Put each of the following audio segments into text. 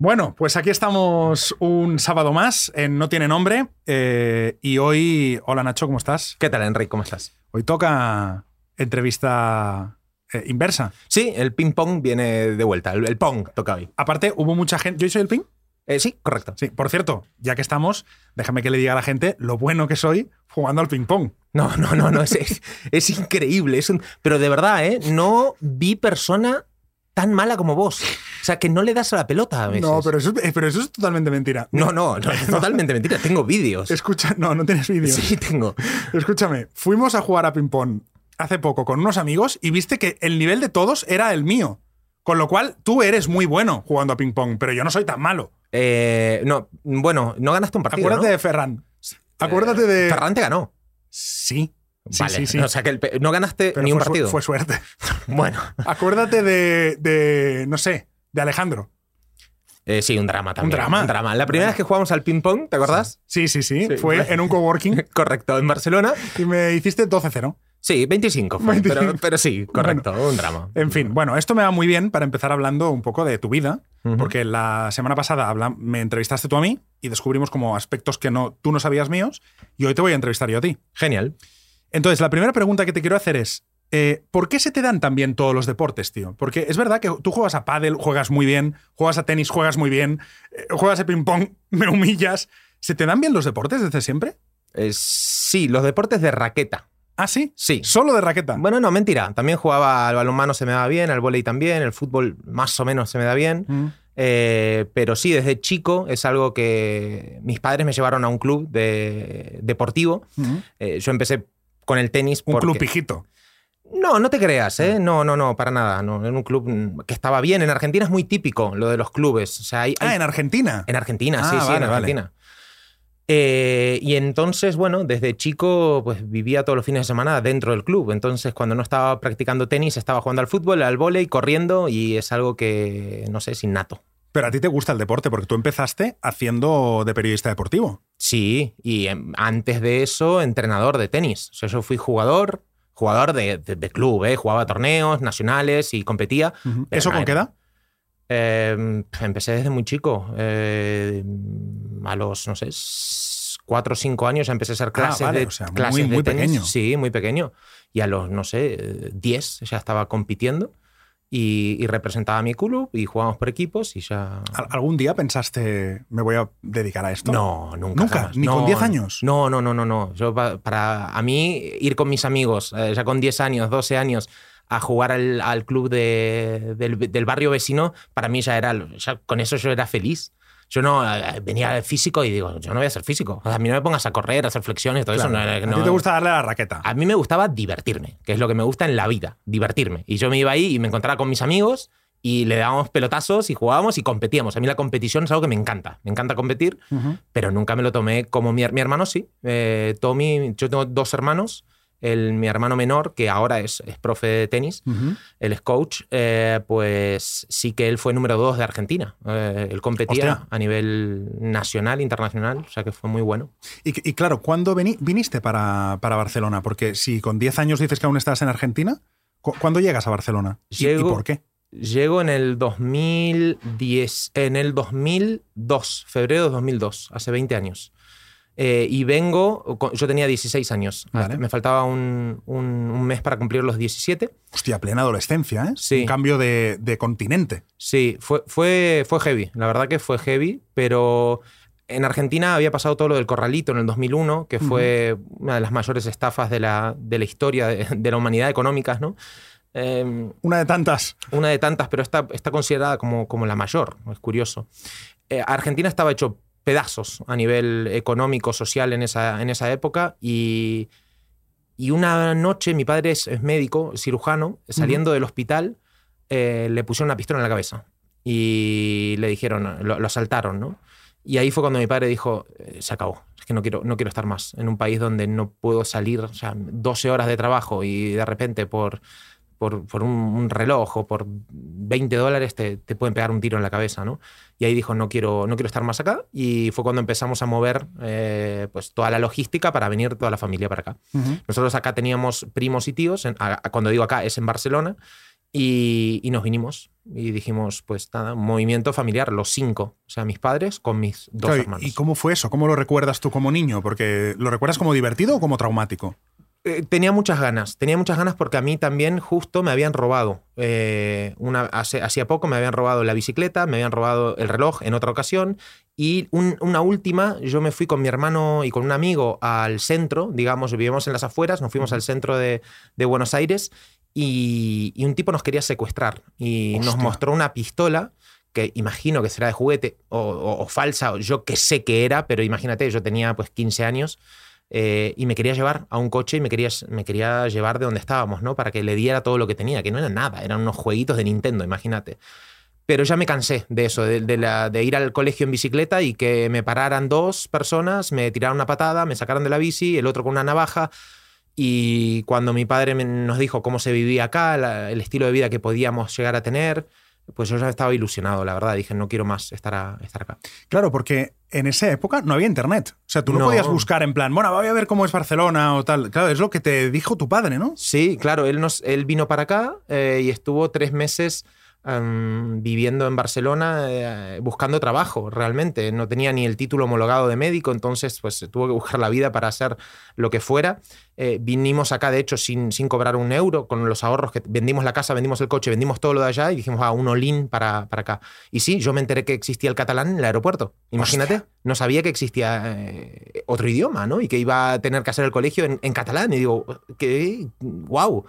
Bueno, pues aquí estamos un sábado más en No Tiene Nombre. eh, y hoy. Hola Nacho, ¿cómo estás? ¿Qué tal, Enrique? ¿Cómo estás? Hoy toca entrevista eh, inversa. Sí, el ping pong viene de vuelta. El, el pong toca hoy. Aparte, hubo mucha gente. ¿Yo soy el ping? Eh, sí, correcto. Sí, por cierto, ya que estamos, déjame que le diga a la gente lo bueno que soy jugando al ping-pong. No, no, no, no. Es, es, es increíble. Es un- pero de verdad, ¿eh? No vi persona tan mala como vos. O sea, que no le das a la pelota a veces. No, pero eso, es- pero eso es totalmente mentira. No, no, no, es totalmente mentira. Tengo vídeos. Escucha, no, no tienes vídeo. Sí, tengo. Escúchame, fuimos a jugar a ping-pong hace poco con unos amigos y viste que el nivel de todos era el mío. Con lo cual, tú eres muy bueno jugando a ping-pong, pero yo no soy tan malo. Eh, no, bueno, no ganaste un partido. Acuérdate ¿no? de Ferran. Acuérdate de. Ferran te ganó. Sí. Sí, vale. sí, sí. O sea, que el pe- no ganaste Pero ni un fue partido. Fue suerte. Bueno, Acuérdate de, de, no sé, de Alejandro. eh, sí, un drama también. drama? Un drama. La primera vez que jugamos al ping pong, ¿te acordás? Sí, sí, sí. Sí, fue en un coworking Correcto, en Barcelona. y me hiciste 12-0. Sí, 25 fue, 25. Pero, pero sí, correcto, un drama. En fin, bueno, esto me va muy bien para empezar hablando un poco de tu vida, porque la semana pasada habla- me entrevistaste tú a mí y descubrimos como aspectos que no, tú no sabías míos y hoy te voy a entrevistar yo a ti. Genial. Entonces, la primera pregunta que te quiero hacer es, eh, ¿por qué se te dan tan bien todos los deportes, tío? Porque es verdad que tú juegas a pádel, juegas muy bien, juegas a tenis, juegas muy bien, eh, juegas a ping-pong, me humillas. ¿Se te dan bien los deportes desde siempre? Eh, sí, los deportes de raqueta. ¿Ah, sí? Sí. Solo de raqueta. Bueno, no, mentira. También jugaba al balonmano, se me daba bien, al vóley también, el fútbol más o menos se me da bien. Mm. Eh, pero sí, desde chico es algo que mis padres me llevaron a un club de, deportivo. Mm. Eh, yo empecé con el tenis. Un porque- club pijito. No, no te creas, ¿eh? No, no, no, para nada. No, en un club que estaba bien. En Argentina es muy típico lo de los clubes. O sea, hay, Ah, en Argentina. En Argentina, Ah, sí, sí, vale, en vale. Argentina. Eh, y entonces, bueno, desde chico, pues vivía todos los fines de semana dentro del club. Entonces, cuando no estaba practicando tenis, estaba jugando al fútbol, al vóley, corriendo, y es algo que, no sé, es innato. Pero a ti te gusta el deporte porque tú empezaste haciendo de periodista deportivo. Sí, y em, antes de eso, entrenador de tenis. O sea, yo fui jugador, jugador de, de- de club, ¿eh? jugaba torneos nacionales y competía. ¿Eso con qué edad? Eh, empecé desde muy chico. Eh, a los, no sé, cuatro o cinco años ya empecé a hacer clases Ah, vale, de o sea, muy- clases de muy tenis. pequeño. Sí, muy pequeño. Y a los, no sé, 10 ya estaba compitiendo y, y representaba a mi club y jugábamos por equipos y ya... ¿Al- ¿Algún día pensaste, me voy a dedicar a esto? No, nunca. ¿Nunca? jamás. ¿Ni con No, 10 años? No, no, no, no, no. Yo pa- para a mí ir con mis amigos, eh, ya con 10 años, 12 años, a jugar al, al club de- del, del barrio vecino, para mí ya era, ya con eso yo era feliz. Yo no venía físico y digo, yo no voy a ser físico. O sea, a mí no me pongas a correr, a hacer flexiones, todo Claro. eso. No, a no- ti te gusta darle a la raqueta. a mí me gustaba divertirme, que es lo que me gusta en la vida, divertirme. Y yo me iba ahí y me encontraba con mis amigos y le dábamos pelotazos y jugábamos y competíamos. A mí la competición es algo que me encanta. Me encanta competir, pero nunca me lo tomé como mi, mi hermano sí. Eh, Tommy, yo tengo dos hermanos. El, mi hermano menor, que ahora es, es profe de tenis, Ujú. él es coach, eh, pues sí que él fue número dos de Argentina. Eh, él competía Hostia. a nivel nacional, internacional, o sea que fue muy bueno. Y, y claro, ¿cuándo viniste para, para Barcelona? Porque si con 10 años dices que aún estás en Argentina, ¿cu- ¿cuándo llegas a Barcelona? ¿Y- ¿Y, Llego- por qué? Llego en el 2010, en el 2002, febrero de 2002, hace 20 años. Eh, y vengo, yo tenía 16 años, Vale. me faltaba un, un- un mes para cumplir los 17. Hostia, plena adolescencia, ¿eh? Sí. Un cambio de, de continente. Sí, fue, fue, fue heavy, la verdad que fue heavy, pero en Argentina había pasado todo lo del corralito en el 2001, que fue una de las mayores estafas de la, de la historia de, de la humanidad económicas, ¿no? Em, Una de tantas. una de tantas, pero está, está considerada como, como la mayor, es curioso. Eh, Argentina estaba hecho pedazos a nivel económico, social en esa, en esa época y, y una noche mi padre es, es médico, cirujano, saliendo del hospital eh, le pusieron una pistola en la cabeza y le dijeron, lo, lo asaltaron, ¿no? Y ahí fue cuando mi padre dijo, eh, se acabó, es que no quiero, no quiero estar más en un país donde no puedo salir, o sea, 12 horas de trabajo y de repente por, por, por un, un reloj o por 20 dólares te, te pueden pegar un tiro en la cabeza, ¿no? Y ahí dijo, no quiero, no quiero estar más acá. Y fue cuando empezamos a mover eh, pues toda la logística para venir toda la familia para acá. Ujú. Nosotros acá teníamos primos y tíos, en- a- cuando digo acá es en Barcelona, Y, y nos vinimos y dijimos, pues nada, movimiento familiar, los cinco, o sea, mis padres con mis dos Claro, ¿y- hermanos. ¿Y cómo fue eso? ¿Cómo lo recuerdas tú como niño? Porque ¿lo recuerdas como divertido o como traumático? Eh, tenía muchas ganas, tenía muchas ganas porque a mí también justo me habían robado. eh, una, hace, hacía poco me habían robado la bicicleta, me habían robado el reloj en otra ocasión y un- una última, yo me fui con mi hermano y con un amigo al centro, digamos, vivíamos en las afueras, nos fuimos al centro de, de Buenos Aires y, y un tipo nos quería secuestrar y nos mostró una pistola que imagino que será de juguete o, o- o falsa, o yo que sé que era, pero imagínate, yo tenía pues 15 años eh, y me quería llevar a un coche y me quería, me quería llevar de donde estábamos, ¿no? Para que le diera todo lo que tenía, que no era nada, eran unos jueguitos de Nintendo, imagínate. Pero ya me cansé de eso, de, la- de ir al colegio en bicicleta y que me pararan dos personas, me tiraran una patada, me sacaran de la bici, el otro con una navaja. Y cuando mi padre nos dijo cómo se vivía acá, el estilo de vida que podíamos llegar a tener, pues yo ya estaba ilusionado, la verdad. Dije, no quiero más estar, a- estar acá. Claro, porque en esa época no había internet. O sea, tú no, No. podías buscar en plan, bueno, voy a ver cómo es Barcelona o tal. Claro, es lo que te dijo tu padre, ¿no? Sí, claro, él, nos, él vino para acá eh, y estuvo tres meses em, viviendo en Barcelona eh, buscando trabajo, realmente. No tenía ni el título homologado de médico, entonces pues tuvo que buscar la vida para hacer lo que fuera. Eh, vinimos acá, de hecho, sin, sin cobrar un euro, con los ahorros que vendimos la casa, vendimos el coche, vendimos todo lo de allá y dijimos, ah, un all-in para, para acá. Y sí, yo me enteré que existía el catalán en el aeropuerto. Imagínate, Hostia. no sabía que existía eh, otro idioma, ¿no? Y que iba a tener que hacer el colegio en, en catalán. Y digo, ¿qué? ¡Wow!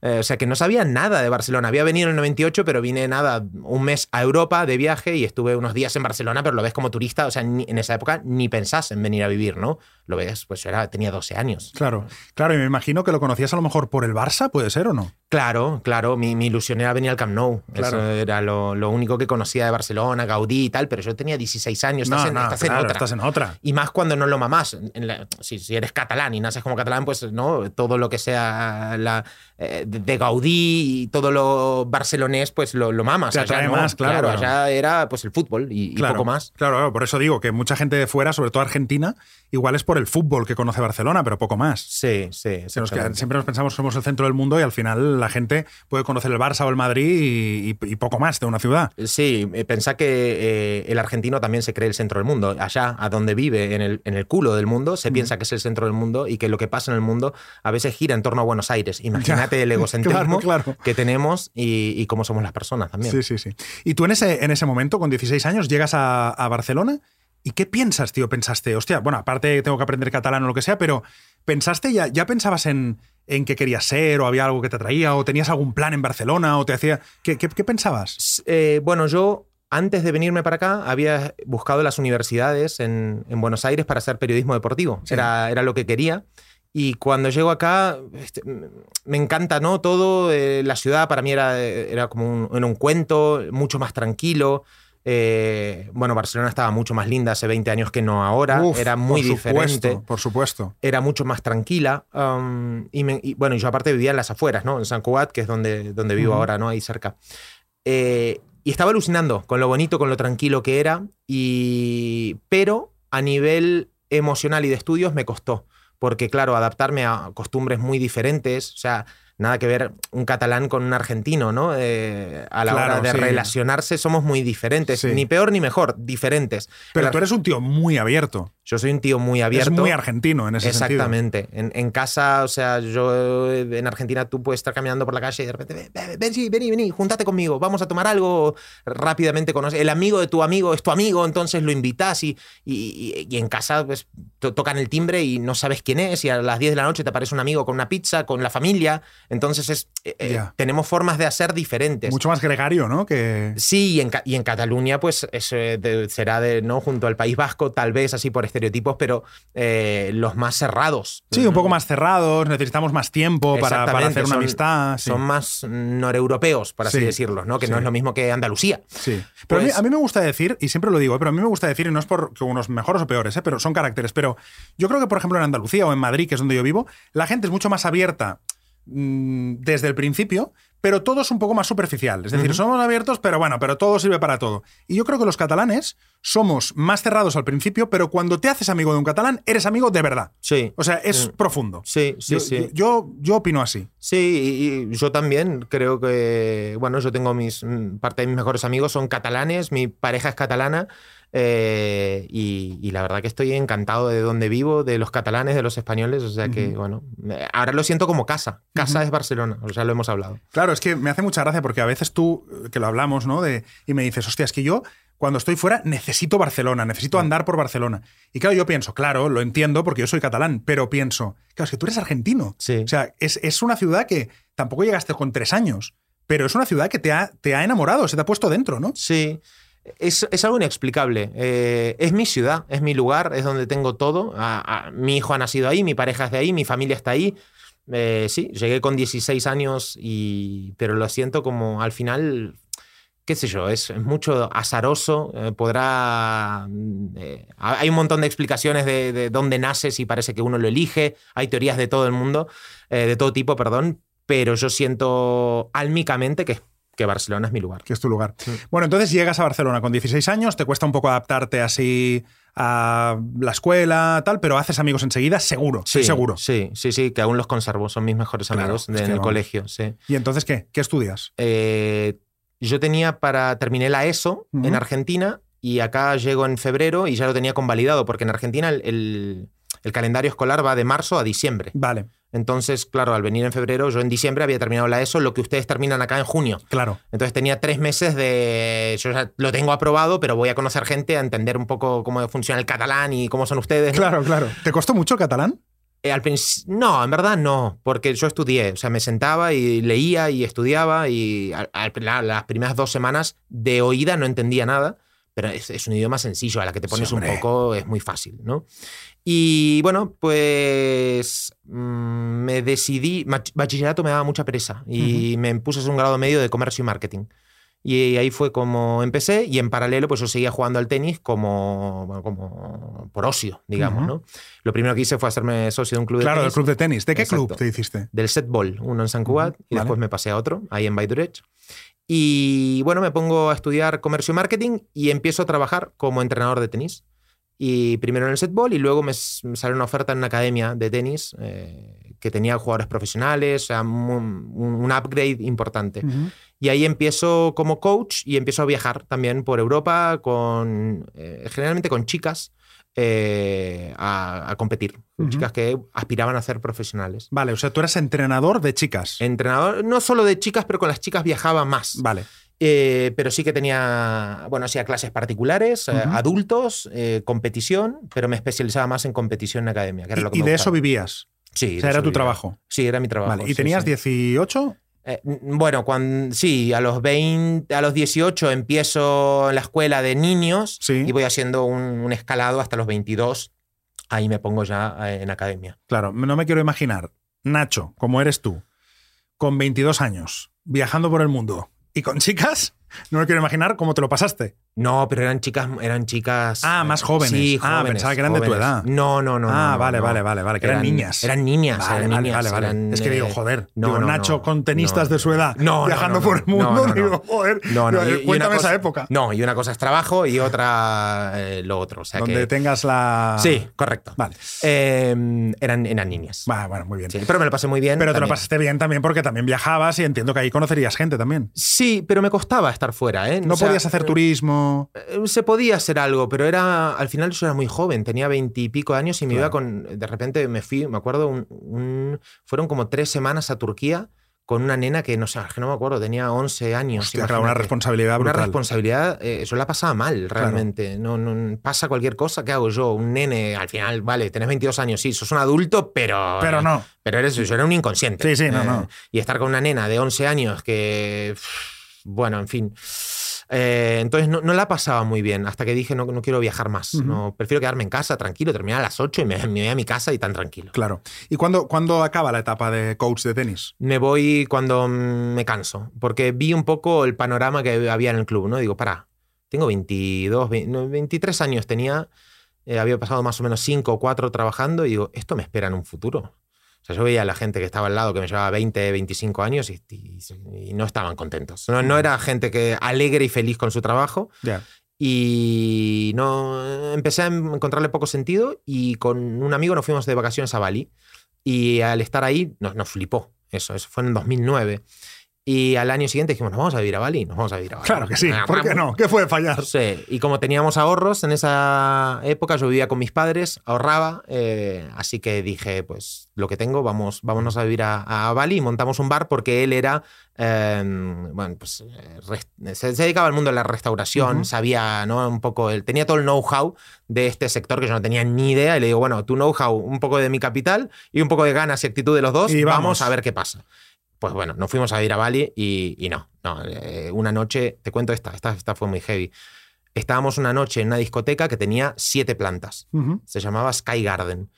Eh, o sea que no sabía nada de Barcelona. Había venido en el 98, pero vine nada, un mes a Europa de viaje y estuve unos días en Barcelona, pero lo ves como turista. O sea, ni- en esa época ni pensás en venir a vivir, ¿no? Lo ves, pues yo era, tenía 12 años. Claro, claro, y me imagino que lo conocías a lo mejor por el Barça, ¿puede ser o no? Claro, claro, mi, mi ilusión era venir al Camp Nou. Claro. Eso era lo, lo único que conocía de Barcelona, Gaudí y tal, pero yo tenía 16 años, estás, no, en, no, estás en otra. estás en otra. Y más cuando no lo mamás. En la- si, si eres catalán y naces como catalán, pues no, todo lo que sea la, eh, de Gaudí y todo lo barcelonés, pues lo, lo mamas. Te Allá atrae no. más, claro, claro. allá era pues el fútbol y, poco más. Claro, claro, por eso digo que mucha gente de fuera, sobre todo Argentina, igual es por el fútbol que conoce Barcelona, pero poco más. Sí, sí. Se nos queda- exactamente. siempre nos pensamos que somos el centro del mundo y al final la gente puede conocer el Barça o el Madrid y, y- y poco más de una ciudad. Sí, eh, pensá que eh, el argentino también se cree el centro del mundo. Allá, a donde vive, en el, en el culo del mundo, se piensa que es el centro del mundo y que lo que pasa en el mundo a veces gira en torno a Buenos Aires. Imagínate el egocentrismo Claro, claro. que tenemos y, y cómo somos las personas también. Sí, sí, sí. Y tú en ese, en ese momento, con 16 años, llegas a, a Barcelona y ¿qué piensas, tío? Pensaste, hostia, bueno, aparte tengo que aprender catalán o lo que sea, pero ¿pensaste ya, ya pensabas en, en qué querías ser o había algo que te atraía o tenías algún plan en Barcelona o te hacía... ¿Qué, qué, qué pensabas? Eh, bueno, yo antes de venirme para acá había buscado las universidades en, en Buenos Aires para hacer periodismo deportivo. Sí. Era, era lo que quería. Y cuando llego acá, este, me encanta, ¿no? Todo, eh, la ciudad para mí era, era como un, era un cuento, mucho más tranquilo. Eh, bueno, Barcelona estaba mucho más linda hace 20 años que no ahora. Uf, era muy por diferente Supuesto, por supuesto. era mucho más tranquila. um, y, me- y, bueno, yo aparte vivía en las afueras, ¿no? En San Cugat, que es donde, donde vivo ahora, ¿no? Ahí cerca. Eh, y estaba alucinando con lo bonito, con lo tranquilo que era. Y, pero a nivel emocional y de estudios me costó. Porque, claro, adaptarme a costumbres muy diferentes, o sea, nada que ver un catalán con un argentino, ¿no? Eh, a la Claro, hora de sí. relacionarse somos muy diferentes. Sí. Ni peor ni mejor, diferentes. Pero El tú eres un tío muy abierto. Yo soy un tío muy abierto. Es muy argentino en ese sentido. Exactamente. En, casa, o sea, yo eh, en Argentina tú puedes estar caminando por la calle y de repente, "Ven, ven, ven, sí, vení, vení, júntate conmigo, vamos a tomar algo. Rápidamente. El amigo de tu amigo es tu amigo, entonces lo invitas y, y, en casa pues, to- tocan el timbre y no sabes quién es y a las 10 de la noche te aparece un amigo con una pizza, con la familia. Entonces es, eh, eh, tenemos formas de hacer diferentes. Mucho más gregario, ¿no? Que... Sí, y en, y en Cataluña, pues es, eh, de- será de, ¿no? junto al País Vasco, tal vez así por estereotipos, pero eh, los más cerrados. Sí, un poco más cerrados, necesitamos más tiempo para, hacer una son- amistad. sí. Son más noreuropeos, por así Sí, decirlo, ¿no? Que sí. no es lo mismo que Andalucía. Sí. Pero a, mí, Pues- a mí me gusta decir, y siempre lo digo, ¿eh? pero a mí me gusta decir, y no es por que unos mejores o peores, ¿eh? pero son caracteres. Pero yo creo que, por ejemplo, en Andalucía o en Madrid, que es donde yo vivo, la gente es mucho más abierta mm, desde el principio, pero todo es un poco más superficial. Es decir, somos abiertos, pero bueno, pero todo sirve para todo. Y yo creo que los catalanes somos más cerrados al principio, pero cuando te haces amigo de un catalán, eres amigo de verdad. Sí. O sea, es Mm. profundo. Sí, sí, yo, sí. Yo, yo opino así. Sí, y y yo también creo que, bueno, yo tengo mis, mm, parte de mis mejores amigos son catalanes, mi pareja es catalana eh, y, y la verdad que estoy encantado de donde vivo, de los catalanes, de los españoles, o sea que, bueno, ahora lo siento como casa, casa es Barcelona, o sea, lo hemos hablado. Claro, es que me hace mucha gracia porque a veces tú, eh, que lo hablamos, ¿no? De, y me dices, hostia, es que yo cuando estoy fuera necesito Barcelona, necesito andar por Barcelona. Y claro, yo pienso, claro, lo entiendo porque yo soy catalán, pero pienso, claro, es que tú eres argentino. Sí. O sea, es, es una ciudad que tampoco llegaste con tres años, pero es una ciudad que te ha, te ha enamorado, se te ha puesto dentro, ¿no? Sí, es, es algo inexplicable. Eh, es mi ciudad, es mi lugar, es donde tengo todo. A- a- mi hijo ha nacido ahí, mi pareja es de ahí, mi familia está ahí. Eh, sí, llegué con 16 años, y, pero lo siento como al final, qué sé yo, es, es mucho azaroso. eh, podrá. mm, eh, hay un montón de explicaciones de, de dónde naces y parece que uno lo elige. Hay teorías de todo el mundo, de todo tipo, perdón. Pero yo siento álmicamente que, que Barcelona es mi lugar. Que es tu lugar. Sí. Bueno, entonces llegas a Barcelona con 16 años, te cuesta un poco adaptarte así a la escuela, tal, pero haces amigos enseguida, seguro, sí, seguro. Sí, sí, sí, que aún los conservo, son mis mejores amigos de- en el vamos. colegio, sí. ¿Y entonces qué? ¿Qué estudias? Eh, yo tenía para, terminé la ESO en Argentina y acá llego en febrero y ya lo tenía convalidado, porque en Argentina el, el- el calendario escolar va de marzo a diciembre. Vale, Entonces, claro, al venir en febrero, yo en diciembre había terminado la ESO, lo que ustedes terminan acá en junio. claro. Entonces tenía tres meses de. Yo ya lo tengo aprobado, pero voy a conocer gente, a entender un poco cómo funciona el catalán y cómo son ustedes. ¿no? Claro, claro. ¿Te costó mucho el catalán? Eh, al no, en verdad no, porque yo estudié, o sea, me sentaba y leía y estudiaba y al- al- la- las primeras dos semanas de oída no entendía nada, pero es, es un idioma sencillo, a la que te Sí, pones un poco es muy fácil, ¿no? Y bueno, pues mm, me decidí, bachillerato me daba mucha pereza y me puse a hacer un grado medio de comercio y marketing. Y ahí fue como empecé y en paralelo pues yo seguía jugando al tenis como, bueno, como por ocio, digamos. ¿no? Lo primero que hice fue hacerme socio de un club de Claro, del tenis. club de tenis. ¿De qué Exacto. club te hiciste? Del set ball, uno en San Cugat y vale. después me pasé a otro, ahí en Baidurech. Y bueno, me pongo a estudiar comercio y marketing y empiezo a trabajar como entrenador de tenis. Y primero en el set ball y luego me, me salió una oferta en una academia de tenis eh, que tenía jugadores profesionales, o sea, un, un upgrade importante. Y ahí empiezo como coach y empiezo a viajar también por Europa con eh, generalmente con chicas eh, a, a competir, Ujú. chicas que aspiraban a ser profesionales. Vale, o sea, tú eras entrenador de chicas. Entrenador, no solo de chicas, pero con las chicas viajaba más. Vale. Eh, pero sí que tenía, bueno, hacía clases particulares, eh, adultos, eh, competición, pero me especializaba más en competición en academia. Que era lo que Y, y me de eso vivías. Sí, O sea, era tu vivía. trabajo. Sí, era mi trabajo. Vale. ¿Y sí, tenías sí. 18? Eh, bueno, cuando, sí, a los 20, a los 18 empiezo en la escuela de niños Sí. y voy haciendo un, un escalado hasta los 22. Ahí me pongo ya en academia. Claro, no me quiero imaginar. Nacho, como eres tú, con 22 años, viajando por el mundo y con chicas, no me quiero imaginar cómo te lo pasaste. No, pero eran chicas, eran chicas. Ah, más jóvenes. Sí, Ah, jóvenes, pensaba que eran de tu edad. No, no, no. ah, no, vale, no. vale, vale, vale, que eran, niñas. Eran niñas. Vale, eran vale, niñas, vale, vale. eran, es que digo, joder, no, digo, no, Nacho con tenistas de su edad No, viajando por el mundo, digo, joder, No, no, y- cuéntame esa cosa- época. No, y una cosa es trabajo y otra eh, lo otro. O sea donde que, tengas la... Sí, correcto. Vale. Eh, eran, eran niñas. Va, bueno, muy bien. Sí, pero me lo pasé muy bien. Pero te lo pasaste bien también porque también viajabas y entiendo que ahí conocerías gente también. Sí, pero me costaba estar fuera, ¿eh? No O sea, podías hacer eh, turismo. eh, Se podía hacer algo, pero era al final yo era muy joven, tenía veintipico años y me Claro. iba con. De repente me fui, me acuerdo, un, un- fueron como tres semanas a Turquía con una nena que no sé, que no me acuerdo, tenía 11 años. Hostia, claro, una responsabilidad Una brutal. responsabilidad, eh, yo la pasaba mal realmente. No, no, pasa cualquier cosa, ¿qué hago yo? Un nene, al final, vale, tenés 22 años, sí, sos un adulto, pero. Pero no. Pero eres, yo era un inconsciente. Sí, sí, no, Eh, no. Y estar con una nena de 11 años que. Bueno, en fin. Eh, entonces no, no la pasaba muy bien hasta que dije no, no quiero viajar más. Ujú. no, prefiero quedarme en casa tranquilo, terminar a las 8 y me, me voy a mi casa y tan tranquilo. Claro. ¿Y cuándo, cuándo acaba la etapa de coach de tenis? Me voy cuando me canso, porque vi un poco el panorama que había en el club, ¿no? Digo, para, tengo 22, 20, no, 23 años tenía, eh, había pasado más o menos 5 o 4 trabajando y digo, ¿esto me espera en un futuro? O sea, yo veía a la gente que estaba al lado, que me llevaba 20, 25 años y, y- y no estaban contentos. No, no era gente que alegre y feliz con su trabajo. Y no empecé a encontrarle poco sentido y con un amigo nos fuimos de vacaciones a Bali. Y al estar ahí nos, nos flipó. Eso, eso fue en 2009. Y al año siguiente dijimos, nos vamos a vivir a Bali, nos vamos a vivir a Bali. Claro que sí. ¿Por qué no? ¿Qué puede fallar? Sí, y como teníamos ahorros en esa época, yo vivía con mis padres, ahorraba, eh, así que dije, pues lo que tengo, vamos, vámonos a vivir a, a Bali y montamos un bar porque él era, eh, bueno, pues eh, se, se dedicaba al mundo de la restauración, Ujú. sabía, ¿no? Un poco, él tenía todo el know-how de este sector que yo no tenía ni idea y le digo, bueno, tu know-how, un poco de mi capital y un poco de ganas y actitud de los dos, Y vamos. vamos. a ver qué pasa. Pues bueno, nos fuimos a ir a Bali y, y no, no, eh, una noche, te cuento esta, esta, esta fue muy heavy. Estábamos una noche en una discoteca que tenía siete plantas. Ujú. Se llamaba Sky Garden.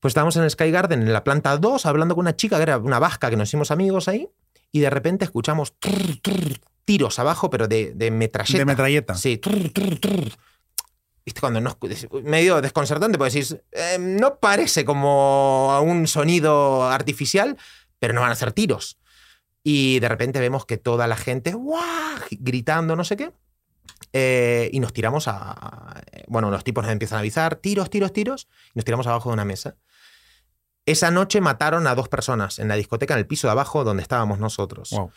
Pues estábamos en el Sky Garden, en la planta 2, hablando con una chica que era una vasca que nos hicimos amigos ahí, y de repente escuchamos trrr, trrr, tiros abajo, pero de, de metralleta. De metralleta. Sí. trrr. Viste, cuando no, medio desconcertante, porque decís, eh, no parece como un sonido artificial, pero no van a ser tiros. Y de repente vemos que toda la gente, ¡guau! gritando, no sé qué. Eh, y nos tiramos a, Bueno, los tipos nos empiezan a avisar, tiros, tiros, tiros, y nos tiramos abajo de una mesa. Esa noche mataron a dos personas en la discoteca, en el piso de abajo, donde estábamos nosotros. Wow.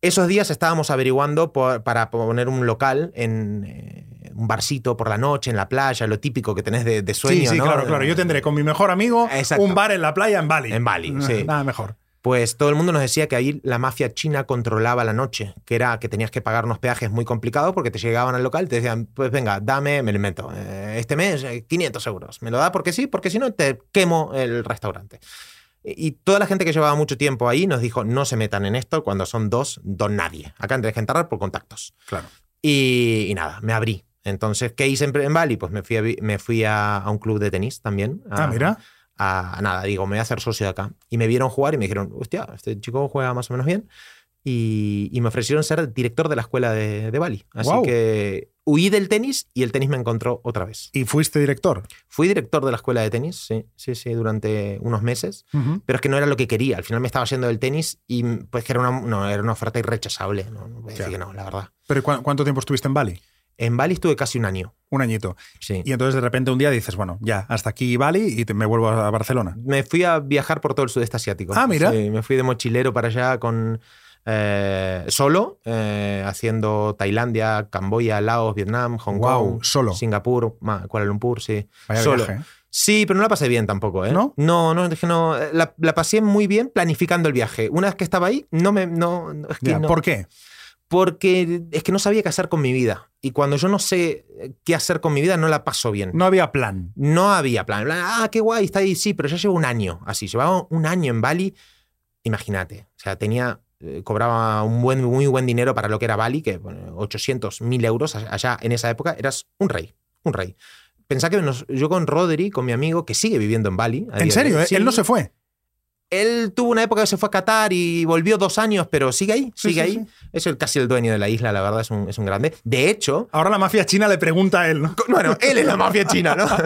Esos días estábamos averiguando por- para poner un local en eh, un barcito por la noche, en la playa, lo típico que tenés de, de sueño. Sí, sí, ¿no? claro, claro. Yo tendré con mi mejor amigo Exacto. un bar en la playa en Bali. En Bali, sí. Nada mejor. Pues todo el mundo nos decía que ahí la mafia china controlaba la noche, que era que tenías que pagar unos peajes muy complicados porque te llegaban al local y te decían, pues venga, dame, me lo invento, eh, este mes eh, 500 euros. Me lo da porque sí, porque si no te quemo el restaurante. Y y toda la gente que llevaba mucho tiempo ahí nos dijo, no se metan en esto cuando son dos, don nadie. Acá tenés que entrar por contactos. Claro. Y, y nada, me abrí. Entonces, ¿qué hice en, en Bali? Pues me fui, a, me fui a, a un club de tenis también. a- Ah, mira. a, nada, digo, me voy a hacer socio de acá. Y me vieron jugar y me dijeron, hostia, este chico juega más o menos bien. Y, y me ofrecieron ser director de la escuela de, de Bali. Así que huí del tenis y el tenis me encontró otra vez. ¿Y fuiste director? Fui director de la escuela de tenis, sí, sí, sí, durante unos meses. Pero es que no era lo que quería. Al final me estaba yendo del tenis y pues que era una, no, era una oferta irrechazable. No, no voy a decir que no, la verdad. ¿Pero cu- cuánto tiempo estuviste en Bali? En Bali estuve casi un año. Un añito. Sí. Y entonces de repente un día dices, bueno, ya, hasta aquí Bali y te- me vuelvo a Barcelona. Me fui a viajar por todo el sudeste asiático. Ah, mira. Sí, me fui de mochilero para allá con eh, solo, eh, haciendo Tailandia, Camboya, Laos, Vietnam, Hong Guau, Kong, solo. Singapur, Kuala Lumpur, sí. Vaya solo. viaje. ¿eh? Sí, pero no la pasé bien tampoco, ¿eh? ¿No? No, no, es que no. La, la pasé muy bien planificando el viaje. Una vez que estaba ahí, no me. No, no, es que Ya, no. ¿Por qué? Porque es que no sabía qué hacer con mi vida. Y cuando yo no sé qué hacer con mi vida, no la paso bien. No había plan. No había plan. Ah, qué guay, está ahí, sí, pero ya llevo un año así. Llevaba un año en Bali. Imagínate. O sea, tenía. eh, Cobraba un buen, muy buen dinero para lo que era Bali, que bueno, 800, 1000 euros allá en esa época, eras un rey, un rey. Pensá que nos- yo con Rodri, con mi amigo, que sigue viviendo en Bali. ¿En serio? eh? sí, Él no se fue. Él tuvo una época que se fue a Qatar y volvió dos años, pero sigue ahí, sigue sí, ahí. sí. Es el, casi el dueño de la isla, la verdad, es un, es un grande. De hecho, Ahora la mafia china le pregunta a él, ¿no? bueno, él es la mafia china, ¿no?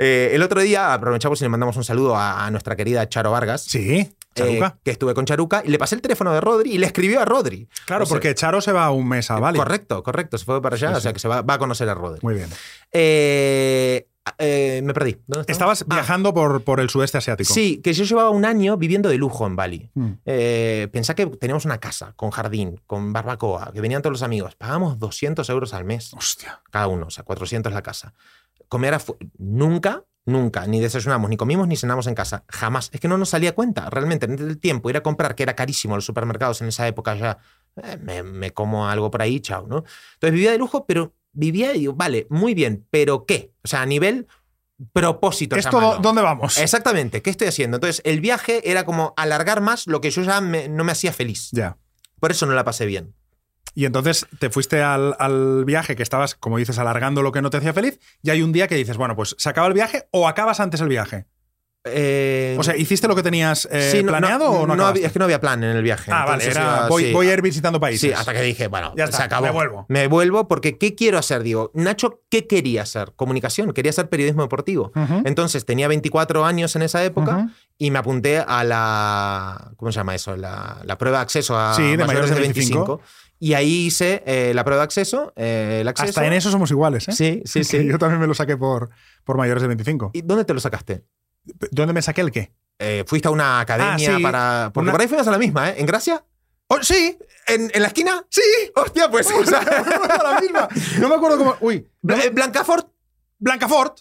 Eh, el otro día aprovechamos y le mandamos un saludo a, a nuestra querida Charo Vargas. Sí, eh, Charuca. que estuve con Charuca y le pasé el teléfono de Rodri y le escribió a Rodri. claro, O sea, porque Charo se va un mes a Bali. Correcto, correcto. Se fue para allá, o sea que se va, va a conocer a Rodri. Muy bien. Eh, eh, me perdí. ¿Dónde estaba? Estabas Ah, viajando por, por el sudeste asiático. Sí, que yo llevaba un año viviendo de lujo en Bali. Mm. Eh, pensá que teníamos una casa con jardín, con barbacoa, que venían todos los amigos. Pagamos 200 euros al mes, Hostia. cada uno, o sea, 400 la casa. Comer nunca, nunca, ni desayunamos, ni comimos, ni cenamos en casa. Jamás. Es que no nos salía cuenta, realmente. En el tiempo, ir a comprar, que era carísimo los supermercados en esa época ya, eh, me, me como algo por ahí, chao, ¿no? Entonces vivía de lujo, pero vivía y digo, vale, muy bien, pero ¿qué? O sea, a nivel propósito. ¿Esto dónde vamos? Exactamente, ¿qué estoy haciendo? Entonces, el viaje era como alargar más lo que yo ya me- no me hacía feliz. Ya. Por eso no la pasé bien. Y entonces te fuiste al, al viaje que estabas, como dices, alargando lo que no te hacía feliz, y hay un día que dices, bueno, pues se acaba el viaje o acabas antes el viaje. Eh, O sea, ¿hiciste lo que tenías eh, sí, no- planeado o no? había- acabaste? es que no había plan en el viaje. Ah, vale, era iba- voy, sí. voy a ir visitando países. Sí, hasta que dije, bueno, Ya está, se acabó. me vuelvo. Me vuelvo porque ¿qué quiero hacer? Digo, Nacho, ¿qué quería hacer? Comunicación, quería hacer periodismo deportivo. Entonces tenía 24 años en esa época y me apunté a la. ¿Cómo se llama eso? La, la prueba de acceso a Sí, de mayores de 25. Y ahí hice eh, la prueba de acceso, eh, el acceso. Hasta en eso somos iguales, ¿eh? Sí, sí, sí. Yo también me lo saqué por, por mayores de 25. ¿Y dónde te lo sacaste? ¿Dónde me saqué el qué? Eh, ¿Fuiste a una academia Ah, sí. para.? Porque Una- por ahí fuimos a la misma, ¿eh? ¿En Gracia? Oh, sí, ¿En, en la esquina? sí. Hostia, pues. o sea, la misma. No me acuerdo cómo. Uy, eh, Blancafort. Blancafort.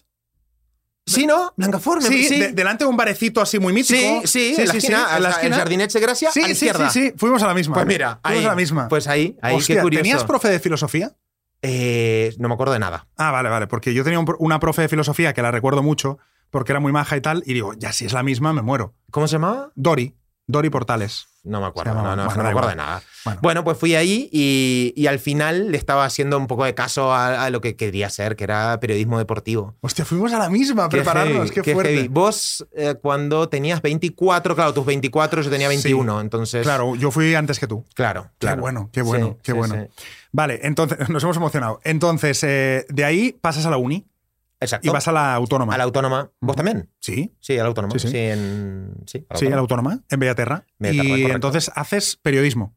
Sí, ¿no? Blancafort, Sí, sí. de- delante de un barecito así muy mítico. Sí, sí, en la esquina, en la esquina. Jardinets de Gracia, Sí, a la sí, izquierda. sí, sí, fuimos a la misma. Pues mira, fuimos ahí, a la misma. Pues ahí, ahí, Hostia, qué curioso. ¿Tenías profe de filosofía? Eh, no me acuerdo de nada. Ah, vale, vale, porque yo tenía un una profe de filosofía que la recuerdo mucho porque era muy maja y tal, y digo, ya si es la misma, me muero. ¿Cómo se llamaba? Dori, Dori Portales. No me acuerdo, llamaba- no, no, bueno, no me acuerdo de nada. Bueno. Bueno, pues fui ahí y, y al final le estaba haciendo un poco de caso a, a lo que quería hacer, que era periodismo deportivo. Hostia, fuimos a la misma a Qué prepararnos, heavy, qué, fuerte. heavy. Vos, eh, cuando tenías 24, claro, tus 24, yo tenía 21, entonces. Claro, yo fui antes que tú. claro, claro. Qué bueno, qué bueno, Sí, qué sí, bueno. Vale, entonces nos hemos emocionado. Entonces, eh, de ahí pasas a la uni Exacto. y vas a la autónoma. a la autónoma. ¿Vos también? Sí, Sí, a la autónoma. Sí, Sí, sí. en... sí, a la sí, autónoma. en Bellaterra. Bellaterra, y correcto. entonces haces periodismo.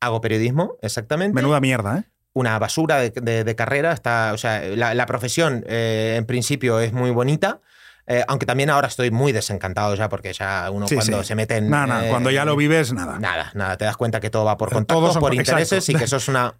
Hago periodismo, exactamente. Menuda mierda, ¿eh? una basura de, de- de carrera. Está, o sea, la, la profesión eh, en principio es muy bonita. eh, aunque también ahora estoy muy desencantado ya porque ya uno Sí, cuando sí. se mete en... Nada, eh, cuando ya lo vives, nada. Nada, nada. Te das cuenta que todo va por Eh, contactos, son- por exacto. intereses y que sos una,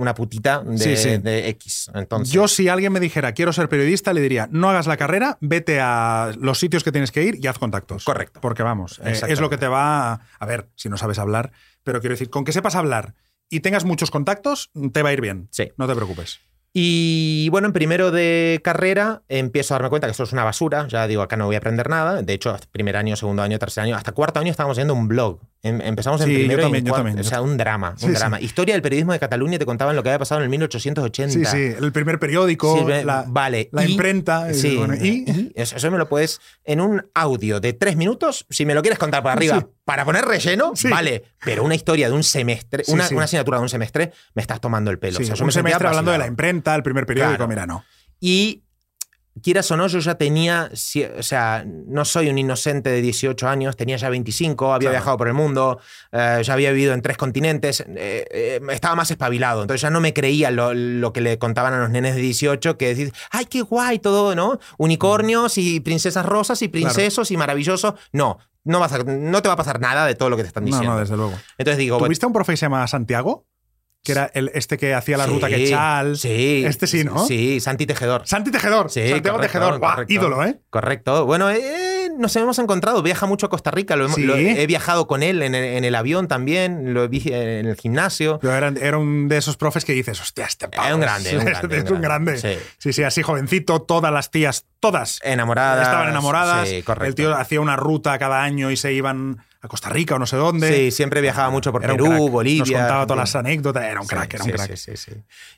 una putita de, Sí, sí. de X. Entonces, Yo, si alguien me dijera quiero ser periodista, le diría no hagas la carrera, vete a los sitios que tienes que ir y haz contactos. Correcto. Porque vamos, eh, es lo que te va a, a ver si no sabes hablar, pero quiero decir, con que sepas hablar y tengas muchos contactos, te va a ir bien. Sí. No te preocupes. Y bueno, en primero de carrera empiezo a darme cuenta que esto es una basura. Ya digo, acá no voy a aprender nada. De hecho, primer año, segundo año, tercer año, hasta cuarto año estábamos haciendo un blog. Em- Empezamos en Sí, yo primero y en yo también, O yo sea, un drama, un Sí, drama. sí. Historia del periodismo de Cataluña te contaban lo que había pasado en el 1880. Sí, sí, el primer periódico, la, vale. la y- imprenta. y bueno, y, y eso, eso me lo puedes en un audio de tres minutos, si me lo quieres contar para arriba, para poner relleno, vale, pero una historia de un semestre, una, asignatura de un semestre, me estás tomando el pelo. sí, O sea, yo un me semestre hablando de la vacilado. Imprenta, el primer periódico, Claro. mira, no. Y quieras o no, yo ya tenía, o sea, no soy un inocente de 18 años, tenía ya 25, había Claro. viajado por el mundo, eh, ya había vivido en tres continentes, eh, eh, estaba más espabilado, entonces ya no me creía lo, lo que le contaban a los nenes de 18, que decir, ay, qué guay todo, ¿no? Unicornios y princesas rosas y princesos y maravillosos. No, no, vas a- no te va a pasar nada de todo lo que te están No, diciendo. no, desde luego. Entonces digo, bueno, ¿Tuviste a un profe que se llama Santiago? Que era el, este que hacía la ruta que Chal. Sí. Este sí, ¿no? Sí, Santi Tejedor. Santi Tejedor. Sí, Santiago correcto, Tejedor. Correcto. ídolo, ¿eh? Correcto. Bueno, eh, nos hemos encontrado. Viaja mucho a Costa Rica. Lo hemos- Sí. lo- he viajado con él en el, en el avión también. Lo vi en el gimnasio. Pero era, era un de esos profes que dices, hostia, este pavo Es un grande, un grande, es un grande. Sí. Sí. sí, así jovencito, todas las tías, todas Enamoradas. estaban enamoradas. Sí, correcto. El tío hacía una ruta cada año y se iban a Costa Rica o no sé dónde. Sí, siempre viajaba mucho por Era Perú. Bolivia. Nos contaba todas las anécdotas. Era un Sí, crack, era sí, un crack. Sí, sí, sí.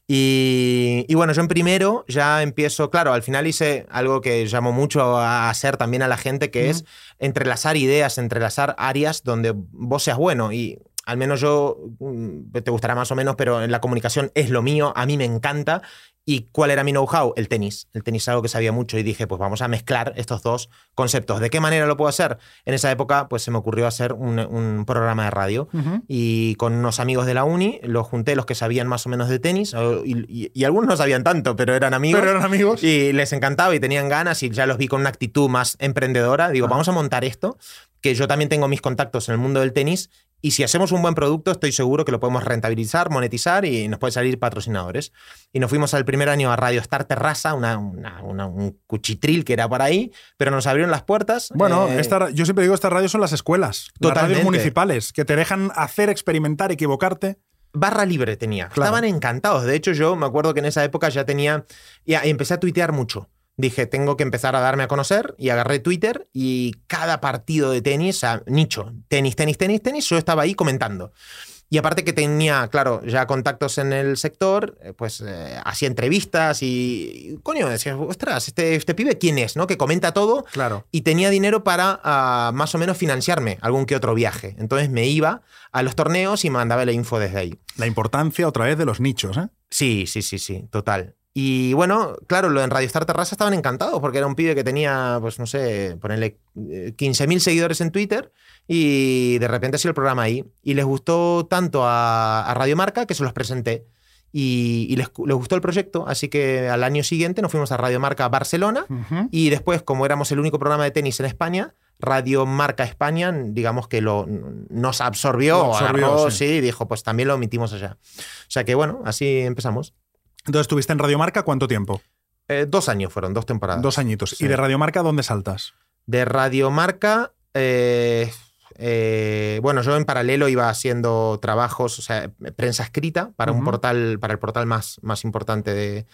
Y, y bueno, yo en primero ya empiezo, claro, al final hice algo que llamo mucho a hacer también a la gente, que es entrelazar ideas, entrelazar áreas donde vos seas bueno. Y al menos yo, mm, te gustará más o menos, pero en la comunicación es lo mío, a mí me encanta. ¿Y cuál era mi know-how? El tenis. El tenis es algo que sabía mucho y dije, pues vamos a mezclar estos dos conceptos. ¿De qué manera lo puedo hacer? En esa época, pues se me ocurrió hacer un, un programa de radio y con unos amigos de la uni los junté, los que sabían más o menos de tenis, o- y, y- y algunos no sabían tanto, pero eran amigos. Pero eran amigos. Y les encantaba y tenían ganas y ya los vi con una actitud más emprendedora. Digo, Ah. vamos a montar esto, que yo también tengo mis contactos en el mundo del tenis y si hacemos un buen producto estoy seguro que lo podemos rentabilizar, monetizar y nos puede salir patrocinadores. Y nos fuimos al primer año a Radio Star Terraza, una, una- una- un cuchitril que era por ahí, pero nos abrieron las puertas. Bueno, eh, esta- yo siempre digo, estas radios son las escuelas. Las radios municipales, que te dejan hacer, experimentar, equivocarte. barra libre tenía. Claro. Estaban encantados. De hecho, yo me acuerdo que en esa época ya tenía. Y empecé a tuitear mucho. Dije, tengo que empezar a darme a conocer y agarré Twitter y cada partido de tenis, o sea, nicho, tenis, tenis, tenis, tenis, yo estaba ahí comentando. Y aparte que tenía, claro, ya contactos en el sector, eh, pues eh, hacía entrevistas y, y, coño, decías, ostras, este, este pibe, ¿quién es? ¿No? Que comenta todo. Claro. Y tenía dinero para ah, más o menos financiarme algún que otro viaje. Entonces me iba a los torneos y mandaba la info desde ahí. La importancia otra vez de los nichos, ¿eh? Sí, sí, sí, sí, total. Y bueno, claro, lo en Radio Star Terrassa estaban encantados porque era un pibe que tenía, pues no sé, ponerle eh, 15.000 seguidores en Twitter y de repente ha sido el programa ahí. Y les gustó tanto a, a Radio Marca que se los presenté. Y, y les, les gustó el proyecto, así que al año siguiente nos fuimos a Radio Marca Barcelona y después, como éramos el único programa de tenis en España, Radio Marca España, digamos que lo, nos absorbió, Lo absorbió, agarró, sí. sí, y dijo, pues también lo emitimos allá. O sea que bueno, así empezamos. Entonces, ¿estuviste en Radiomarca cuánto tiempo? Eh, dos años fueron, dos temporadas. Dos añitos. Sí. ¿Y de Radiomarca dónde saltas? De Radio Marca, eh, eh, bueno, yo en paralelo iba haciendo trabajos, o sea, prensa escrita para un portal, para el portal más, más importante de,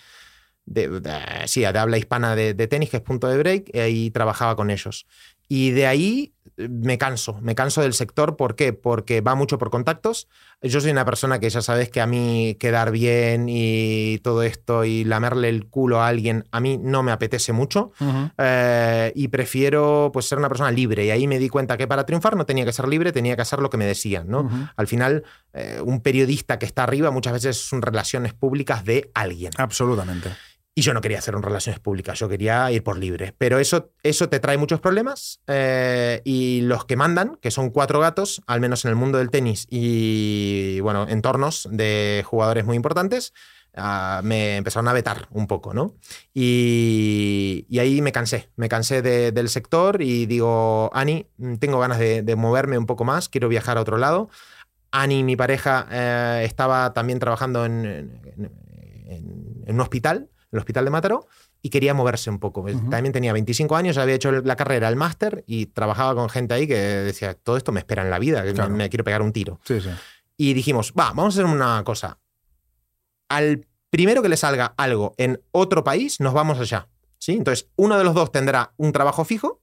de, de- sí, de habla hispana de, de tenis, que es Punto de Break, y ahí trabajaba con ellos. Y de ahí eh, me canso, me canso del sector. ¿Por qué? Porque va mucho por contactos. Yo soy una persona que ya sabes que a mí quedar bien y todo esto y lamerle el culo a alguien, a mí no me apetece mucho. Eh, y prefiero pues ser una persona libre. Y ahí me di cuenta que para triunfar no tenía que ser libre, tenía que hacer lo que me decían. ¿no? Al final, eh, un periodista que está arriba muchas veces son relaciones públicas de alguien. Absolutamente. Y yo no quería hacer un relaciones públicas, yo quería ir por libre. Pero eso, eso te trae muchos problemas eh, y los que mandan, que son cuatro gatos, al menos en el mundo del tenis y, bueno, entornos de jugadores muy importantes, ah, me empezaron a vetar un poco, ¿no? Y, y ahí me cansé, me cansé de- del sector y digo, Ani, tengo ganas de, de moverme un poco más, quiero viajar a otro lado. Ani, mi pareja, eh, estaba también trabajando en- en- en un hospital, el hospital de Mataró, y quería moverse un poco. También tenía 25 años, había hecho la carrera, el máster, y trabajaba con gente ahí que decía, todo esto me espera en la vida, me- me quiero pegar un tiro. Sí, sí. Y dijimos, va, vamos a hacer una cosa. Al primero que le salga algo en otro país, nos vamos allá. ¿sí? Entonces, uno de los dos tendrá un trabajo fijo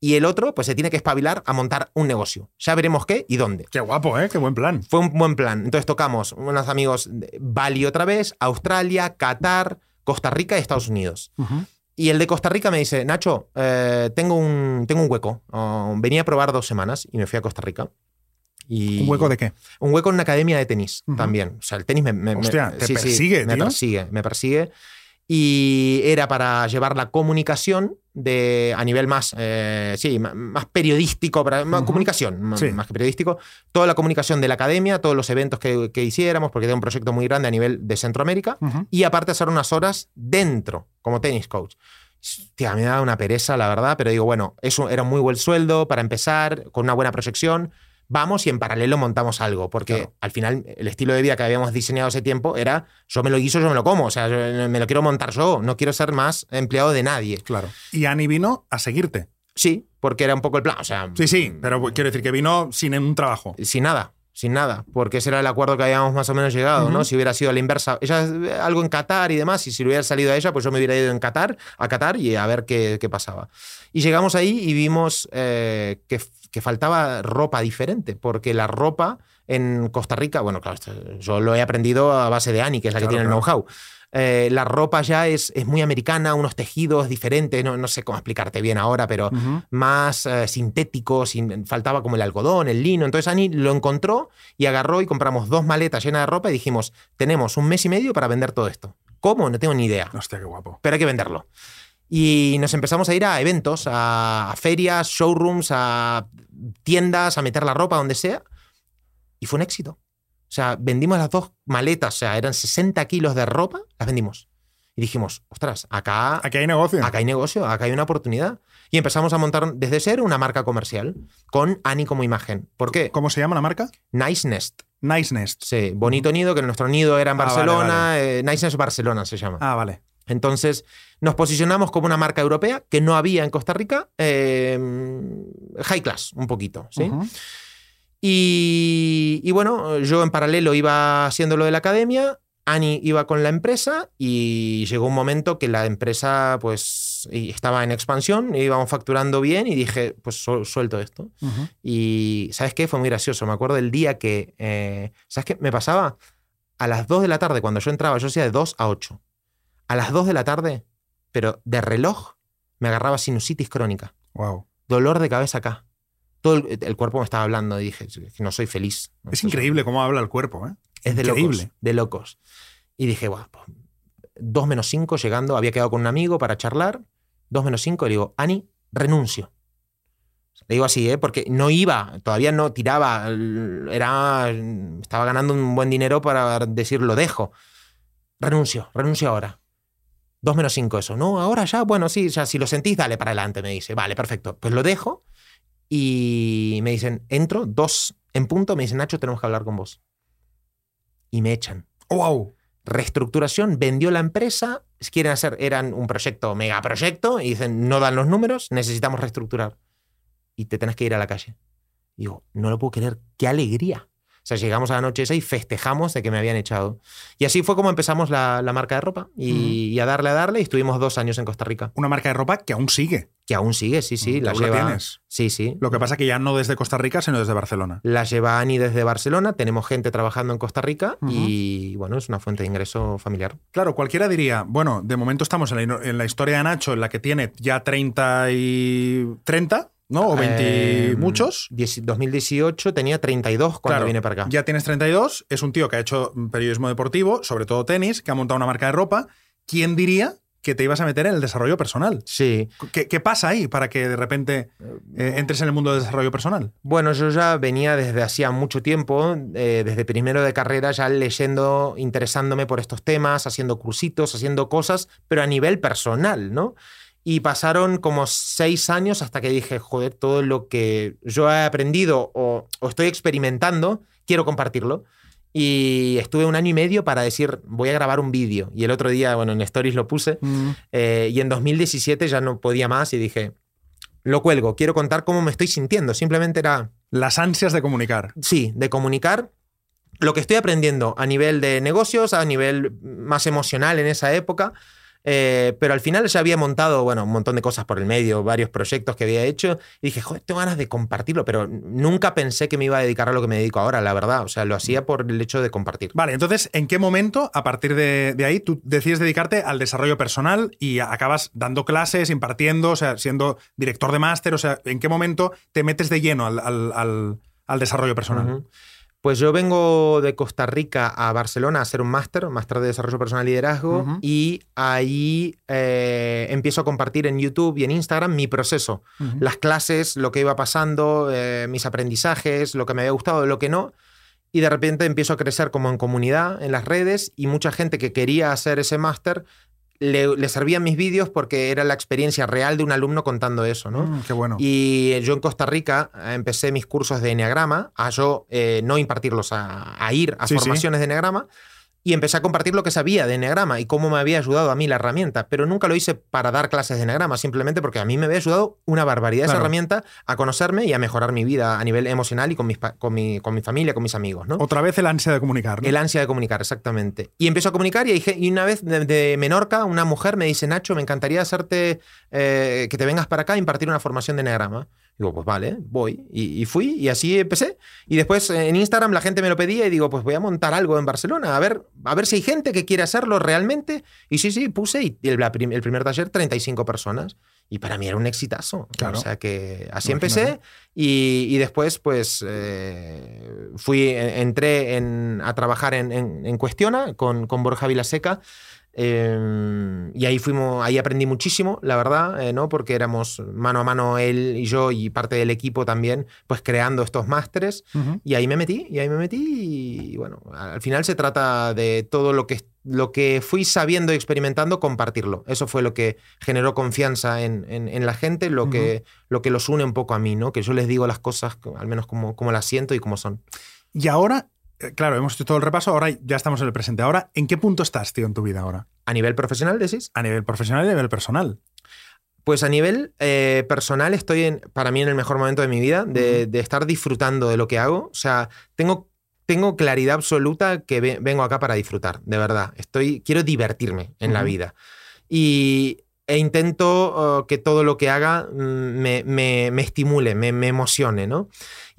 y el otro pues se tiene que espabilar a montar un negocio. Ya veremos qué y dónde. Qué guapo, ¿eh? Qué buen plan. Fue un buen plan. Entonces tocamos unos amigos de Bali otra vez, Australia, Qatar, Costa Rica y Estados Unidos. Ujú. Y el de Costa Rica me dice, Nacho, eh, tengo, un, tengo un hueco. Oh, venía a probar dos semanas y me fui a Costa Rica. Y ¿Un hueco de qué? un hueco en una academia de tenis Ujú. también. O sea, el tenis me, me- me- Hostia, te persigue, me tío. persigue, me persigue. Y era para llevar la comunicación de, a nivel más, eh, sí, más periodístico, para, más Ujú. comunicación, ma- Sí. más que periodístico. Toda la comunicación de la academia, todos los eventos que, que hiciéramos, porque era un proyecto muy grande a nivel de Centroamérica. Ujú. Y aparte hacer unas horas dentro, como tenis coach. Hostia, me da una pereza, la verdad, pero digo, bueno, eso era un muy buen sueldo para empezar, con una buena proyección. Vamos y en paralelo montamos algo, porque Claro. al final el estilo de vida que habíamos diseñado ese tiempo era yo me lo guiso, yo me lo como, o sea, yo me lo quiero montar yo, no quiero ser más empleado de nadie. Claro. Y Ani vino a seguirte. Sí, porque era un poco el plan, o sea, Sí, sí, pero quiero decir que vino sin un trabajo. sin nada, sin nada, porque ese era el acuerdo que habíamos más o menos llegado, Ujú. ¿no? Si hubiera sido a la inversa, ella algo en Qatar y demás, y si le hubiera salido a ella, pues yo me hubiera ido en Qatar, a Qatar y a ver qué, qué pasaba. Y llegamos ahí y vimos eh, que, que faltaba ropa diferente, porque la ropa en Costa Rica, bueno, claro, yo lo he aprendido a base de Ani, que es la Claro, que tiene claro. el know-how. Eh, la ropa ya es, es muy americana, unos tejidos diferentes, no, no sé cómo explicarte bien ahora, pero más eh, sintéticos, sin- faltaba como el algodón, el lino. Entonces Ani lo encontró y agarró y compramos dos maletas llenas de ropa y dijimos, tenemos un mes y medio para vender todo esto. ¿Cómo? No tengo ni idea, Hostia, qué guapo. pero hay que venderlo. Y nos empezamos a ir a eventos, a, a ferias, showrooms, a tiendas, a meter la ropa donde sea. Y fue un éxito. O sea, vendimos las dos maletas, o sea, eran 60 kilos de ropa, las vendimos. Y dijimos, ostras, acá Aquí hay negocio. acá hay negocio, acá hay una oportunidad. Y empezamos a montar desde cero una marca comercial con Ani como imagen. ¿Por qué? ¿Cómo se llama la marca? Nice Nest. Nice Nest. Sí, bonito nido, que nuestro nido era en Ah, vale, Barcelona. eh, nice Nest Barcelona se llama. Ah, vale. Entonces nos posicionamos como una marca europea que no había en Costa Rica. eh, high class, un poquito. ¿sí? Ujú. Y, y bueno, yo en paralelo iba haciendo lo de la academia Ani iba con la empresa y llegó un momento que la empresa pues estaba en expansión, íbamos facturando bien y dije, pues su- suelto esto. Y ¿sabes qué? Fue muy gracioso. Me acuerdo del día que, eh, ¿sabes qué? Me pasaba a las 2 de la tarde, cuando yo entraba, yo hacía de 2 a 8. A las 2 de la tarde, pero de reloj, me agarraba sinusitis crónica, Wow. dolor de cabeza acá. Todo el, el cuerpo me estaba hablando y dije, no soy feliz. Es increíble cómo habla el cuerpo, ¿eh? Es de Increíble. locos. De locos. Y dije, guau, pues, 2 menos 5 llegando, había quedado con un amigo para charlar. 2 menos 5, le digo, Ani, renuncio. Le digo así, ¿eh? porque no iba, todavía no tiraba, era, estaba ganando un buen dinero para decir, lo dejo. Renuncio, renuncio ahora. 2 menos 5 eso. No, ahora ya, bueno, sí, ya si lo sentís, dale para adelante, me dice. Vale, perfecto. Pues lo dejo y me dicen, entro, dos en punto, me dicen, Nacho, tenemos que hablar con vos. Y me echan Wow. reestructuración, vendió la empresa, quieren hacer, eran un proyecto, mega proyecto, y dicen, no dan los números, necesitamos reestructurar. Y te tenés que ir a la calle. Digo, no lo puedo creer, qué alegría. O sea, llegamos a la noche esa y festejamos de que me habían echado. Y así fue como empezamos la, la marca de ropa y, y a darle, a darle, y estuvimos dos años en Costa Rica. Una marca de ropa que aún sigue. Que aún sigue, sí, sí, la Aún la lleva. tienes. Sí, sí. Lo que pasa que ya no desde Costa Rica, sino desde Barcelona. La lleva Ani desde Barcelona, tenemos gente trabajando en Costa Rica Ujú. y bueno, es una fuente de ingreso familiar. Claro, cualquiera diría, bueno, de momento estamos en la, en la historia de Nacho, en la que tiene ya 30 y 30, ¿no? O 20 y Eh, muchos. 10 2018 tenía 32 cuando Claro, vine para acá. Ya tienes 32, es un tío que ha hecho periodismo deportivo, sobre todo tenis, que ha montado una marca de ropa. ¿Quién diría que te ibas a meter en el desarrollo personal? Sí. ¿Qué, qué pasa ahí para que de repente eh, entres en el mundo del desarrollo personal? Bueno, yo ya venía desde hacía mucho tiempo, eh, desde primero de carrera, ya leyendo, interesándome por estos temas, haciendo cursitos, haciendo cosas, pero a nivel personal, ¿no? Y pasaron como seis años hasta que dije, joder, todo lo que yo he aprendido o, o estoy experimentando, quiero compartirlo. Y estuve un año y medio para decir, voy a grabar un vídeo. Y el otro día, bueno, en Stories lo puse. Eh, y en 2017 ya no podía más y dije, lo cuelgo, quiero contar cómo me estoy sintiendo. Simplemente era, Las ansias de comunicar. sí, de comunicar lo que estoy aprendiendo a nivel de negocios, a nivel más emocional en esa época. Eh, pero al final ya había montado, bueno, un montón de cosas por el medio, varios proyectos que había hecho. Y dije, joder, tengo ganas de compartirlo, pero nunca pensé que me iba a dedicar a lo que me dedico ahora, la verdad. O sea, lo hacía por el hecho de compartir. Vale, entonces, ¿en qué momento, a partir de, de ahí, tú decides dedicarte al desarrollo personal y acabas dando clases, impartiendo, o sea, siendo director de máster? O sea, ¿en qué momento te metes de lleno al, al- al- al desarrollo personal? Pues yo vengo de Costa Rica a Barcelona a hacer un máster, un máster de desarrollo personal y liderazgo, y ahí eh, empiezo a compartir en YouTube y en Instagram mi proceso, las clases, lo que iba pasando, eh, mis aprendizajes, lo que me había gustado, lo que no. Y de repente empiezo a crecer como en comunidad, en las redes, y mucha gente que quería hacer ese máster le, le servían mis vídeos porque era la experiencia real de un alumno contando eso, ¿no? Mm, qué bueno. Y yo en Costa Rica eh, empecé mis cursos de Enneagrama, a yo eh, no impartirlos, a, a ir a Sí, sí. formaciones de Enneagrama. Y empecé a compartir lo que sabía de Enneagrama y cómo me había ayudado a mí la herramienta. Pero nunca lo hice para dar clases de Enneagrama, simplemente porque a mí me había ayudado una barbaridad esa herramienta a conocerme y a mejorar mi vida a nivel emocional y con, mis con, mi, con mi familia, con mis amigos. ¿no? Otra vez el ansia de comunicar. ¿no? El ansia de comunicar, exactamente. Y empiezo a comunicar y, dije, y una vez de, de Menorca, una mujer me dice, Nacho, me encantaría hacerte, eh, que te vengas para acá a impartir una formación de Enneagrama. Digo, pues vale, voy. Y, y fui y así empecé. Y después eh, en Instagram la gente me lo pedía y digo, pues voy a montar algo en Barcelona, a ver, a ver si hay gente que quiere hacerlo realmente. Y sí, sí, puse y el, prim- el primer taller 35 personas. Y para mí era un exitazo. Claro. O sea que así Imagínate. empecé y, y después pues eh, fui, eh, entré en- a trabajar en, en- en Cuestiona con, con Borja Vilaseca. Eh, y ahí fuimos, ahí aprendí muchísimo, la verdad, eh, ¿no? Porque éramos mano a mano él y yo y parte del equipo también, pues creando estos másteres. Ujú. Y ahí me metí, y ahí me metí, y bueno, al final se trata de todo lo que, lo que fui sabiendo y experimentando, compartirlo. Eso fue lo que generó confianza en, en- en la gente, lo, que, lo que los une un poco a mí, ¿no? Que yo les digo las cosas, al menos como, como las siento y como son. Y ahora, claro, hemos hecho todo el repaso, ahora ya estamos en el presente. Ahora, ¿en qué punto estás, tío, en tu vida ahora? A nivel profesional, decís. A nivel profesional y a nivel personal. Pues a nivel eh, personal estoy en, para mí en el mejor momento de mi vida, de, de estar disfrutando de lo que hago. O sea, tengo tengo claridad absoluta que ve- vengo acá para disfrutar, de verdad. Estoy, quiero divertirme en la vida. Y, e intento uh, que todo lo que haga mm, me, me- me estimule, me, me emocione, ¿no?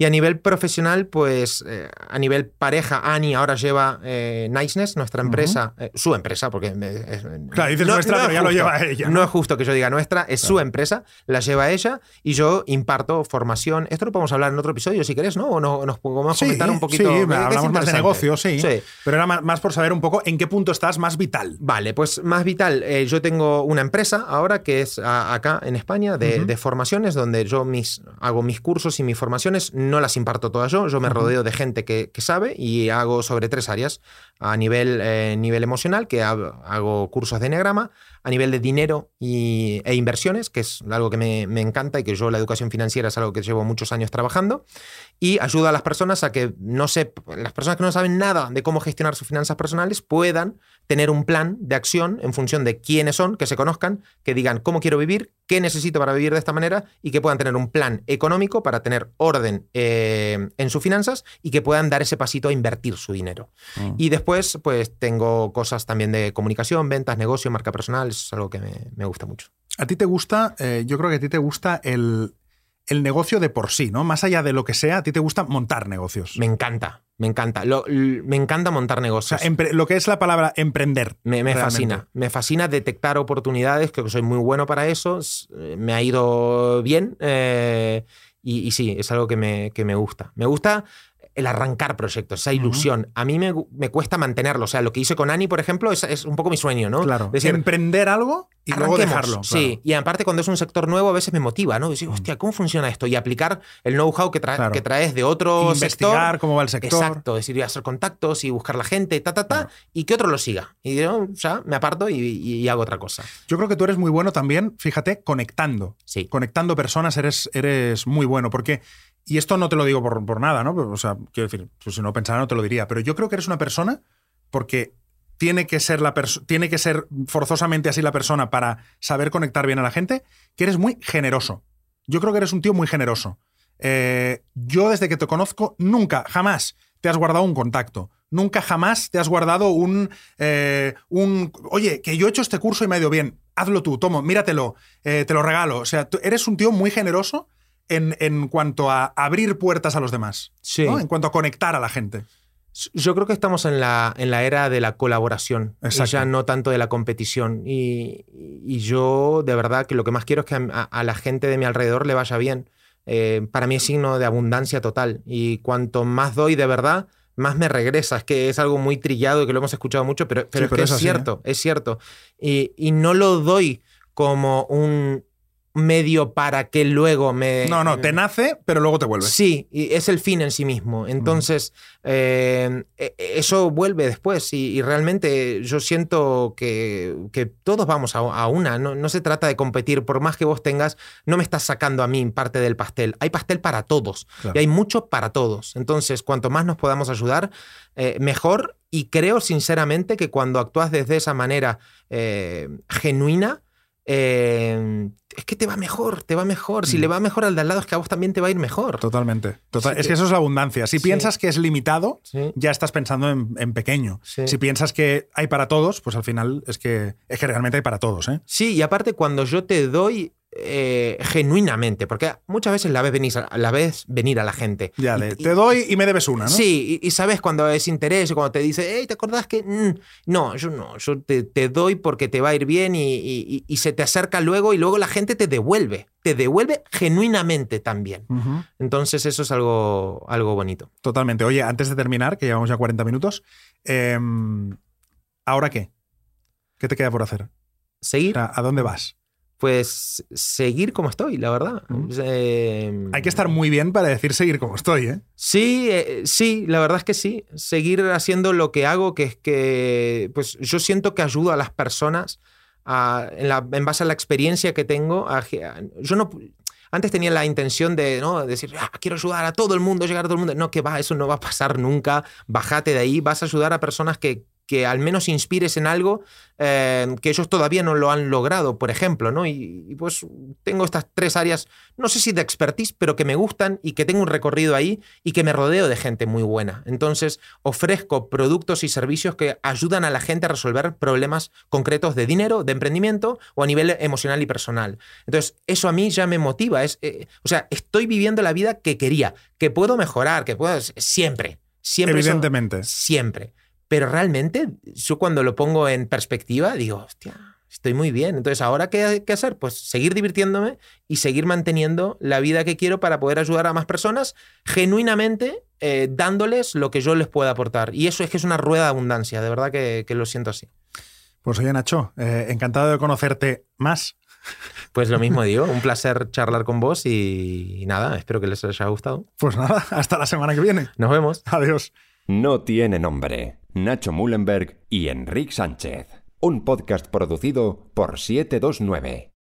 Y a nivel profesional, pues eh, a nivel pareja, Ani ahora lleva eh, Niceness, nuestra empresa, eh, su empresa, porque... es- Claro, dices nuestra, es pero ya lo lleva ella, ¿no? No es justo que yo diga nuestra, es su empresa, la lleva ella y yo imparto formación. Esto lo podemos hablar en otro episodio si querés, ¿no? O no, nos podemos comentar un poquito. Sí, hablamos más de negocio, sí, Sí. Pero era más, más por saber un poco en qué punto estás más vital. Vale, pues más vital. eh, yo tengo una empresa ahora que es a- acá en España de, de formaciones donde yo mis, hago mis cursos y mis formaciones, no las imparto todas yo, yo me rodeo de gente que, que sabe y hago sobre tres áreas. A nivel, eh, nivel emocional, que hago, hago cursos de enneagrama, a nivel de dinero y, e inversiones, que es algo que me, me encanta y que yo la educación financiera es algo que llevo muchos años trabajando, y ayudo a las personas a que no sé, las personas que no saben nada de cómo gestionar sus finanzas personales puedan tener un plan de acción en función de quiénes son, que se conozcan, que digan cómo quiero vivir, qué necesito para vivir de esta manera y que puedan tener un plan económico para tener orden eh, en sus finanzas y que puedan dar ese pasito a invertir su dinero. Mm. Y después, pues tengo cosas también de comunicación, ventas, negocio, marca personal, es algo que me, me gusta mucho. A ti te gusta, eh, yo creo que a ti te gusta el, el negocio de por sí, ¿no? Más allá de lo que sea, a ti te gusta montar negocios. Me encanta, me encanta. Lo- me encanta montar o negocios. sea, empre- lo que es la palabra emprender. Me, fascina. Me fascina detectar oportunidades, creo que soy muy bueno para eso. eh, Me ha ido bien. eh, y, y sí, es algo que me, que me gusta. Me gusta el arrancar proyectos, esa ilusión. A mí me, me cuesta mantenerlo. O sea, lo que hice con Ani, por ejemplo, es, es un poco mi sueño, ¿no? Claro. Decir, emprender algo y luego dejarlo. Sí, y aparte cuando es un sector nuevo a veces me motiva, ¿no? Decir, hostia, ¿cómo funciona esto? Y aplicar el know-how que, tra- Claro. que traes de otro Investigar sector. cómo va el sector. Exacto, decir, ir a hacer contactos y buscar la gente, ta, ta, ta, Claro. y que otro lo siga. Y yo ya me aparto y, y- y hago otra cosa. Yo creo que tú eres muy bueno también, fíjate, conectando. Sí. Conectando personas eres, eres muy bueno. Porque, y esto no te lo digo por, por nada, ¿no? O sea, quiero decir, pues si no pensara no te lo diría. Pero yo creo que eres una persona porque tiene que ser la tiene que ser forzosamente así la persona para saber conectar bien a la gente, que eres muy generoso. Yo creo que eres un tío muy generoso. Eh, yo desde que te conozco nunca, jamás te has guardado un contacto. Nunca jamás te has guardado un, eh, un... Oye, que yo he hecho este curso y me ha ido bien. Hazlo tú, tomo, míratelo, eh, te lo regalo. O sea, eres un tío muy generoso en, en cuanto a abrir puertas a los demás. Sí. ¿no? En cuanto a conectar a la gente. Yo creo que estamos en la, en la era de la colaboración y ya no tanto de la competición. Y, y yo de verdad que lo que más quiero es que a, a la gente de mi alrededor le vaya bien. Eh, para mí es signo de abundancia total. Y cuanto más doy de verdad, más me regresa. Es que es algo muy trillado y que lo hemos escuchado mucho, pero, pero Sí, es pero que es es, así, cierto, es cierto. Y, y no lo doy como un medio para que luego me... No, no, te nace, pero luego te vuelve. Sí, y es el fin en sí mismo. Entonces, eh, e- eso vuelve después y, y realmente yo siento que, que todos vamos a, a una. No, no se trata de competir, por más que vos tengas, no me estás sacando a mí parte del pastel. Hay pastel para todos Claro. y hay mucho para todos. Entonces, cuanto más nos podamos ayudar, eh, mejor. Y creo sinceramente que cuando actúas desde esa manera eh, genuina, eh, es que te va mejor, te va mejor. Si Mm. le va mejor al de al lado, es que a vos también te va a ir mejor. Totalmente. Total- Sí es que- eso es la abundancia. Si Sí. piensas que es limitado, Sí. ya estás pensando en, en pequeño. Si piensas que hay para todos, pues al final es que, es que realmente hay para todos. ¿eh? Sí, y aparte cuando yo te doy eh, genuinamente, porque muchas veces la ves venir, a- la ves venir a la gente. Ya, Y- te doy y me debes una, ¿no? Sí, y, y sabes cuando es interés, y cuando te dice, hey, ¿te acordás que...? Mm, no, yo no, yo te, te doy porque te va a ir bien y, se te acerca luego y luego la gente te devuelve, te devuelve genuinamente también. Entonces eso es algo, algo bonito. Totalmente. Oye, antes de terminar, que llevamos ya 40 minutos, em, ¿ahora qué? ¿Qué te queda por hacer? O Seguir, sea, ¿A dónde vas? Pues seguir como estoy, la verdad. Mm. Eh, Hay que estar muy bien para decir seguir como estoy, ¿eh? Sí, eh, sí, la verdad es que sí. Seguir haciendo lo que hago, que es que pues yo siento que ayudo a las personas a- en, la- en base a la experiencia que tengo. a- a- yo no antes tenía la intención de ¿no? decir, "Ah, quiero ayudar a todo el mundo, llegar a todo el mundo. No, que va, eso no va a pasar nunca. Bájate de ahí, vas a ayudar a personas que que al menos inspires en algo eh, que ellos todavía no lo han logrado, por ejemplo, ¿no? Y, y, pues tengo estas tres áreas, no sé si de expertise, pero que me gustan y que tengo un recorrido ahí y que me rodeo de gente muy buena. Entonces, ofrezco productos y servicios que ayudan a la gente a resolver problemas concretos de dinero, de emprendimiento o a nivel emocional y personal. Entonces, eso a mí ya me motiva. Es, eh, o sea, estoy viviendo la vida que quería, que puedo mejorar, que puedo siempre. Siempre. Evidentemente. Eso, siempre. Pero realmente, yo cuando lo pongo en perspectiva, digo, hostia, estoy muy bien. Entonces, ¿ahora qué hay que hacer? Pues seguir divirtiéndome y seguir manteniendo la vida que quiero para poder ayudar a más personas genuinamente eh, dándoles lo que yo les pueda aportar. Y eso es que es una rueda de abundancia, de verdad que, que lo siento así. Pues oye, Nacho, eh, encantado de conocerte más. Pues lo mismo digo, un placer charlar con vos y, y nada, espero que les haya gustado. Pues nada, hasta la semana que viene. Nos vemos. Adiós. No tiene nombre. Nacho Mullenberg y Enrique Sánchez. Un podcast producido por 729.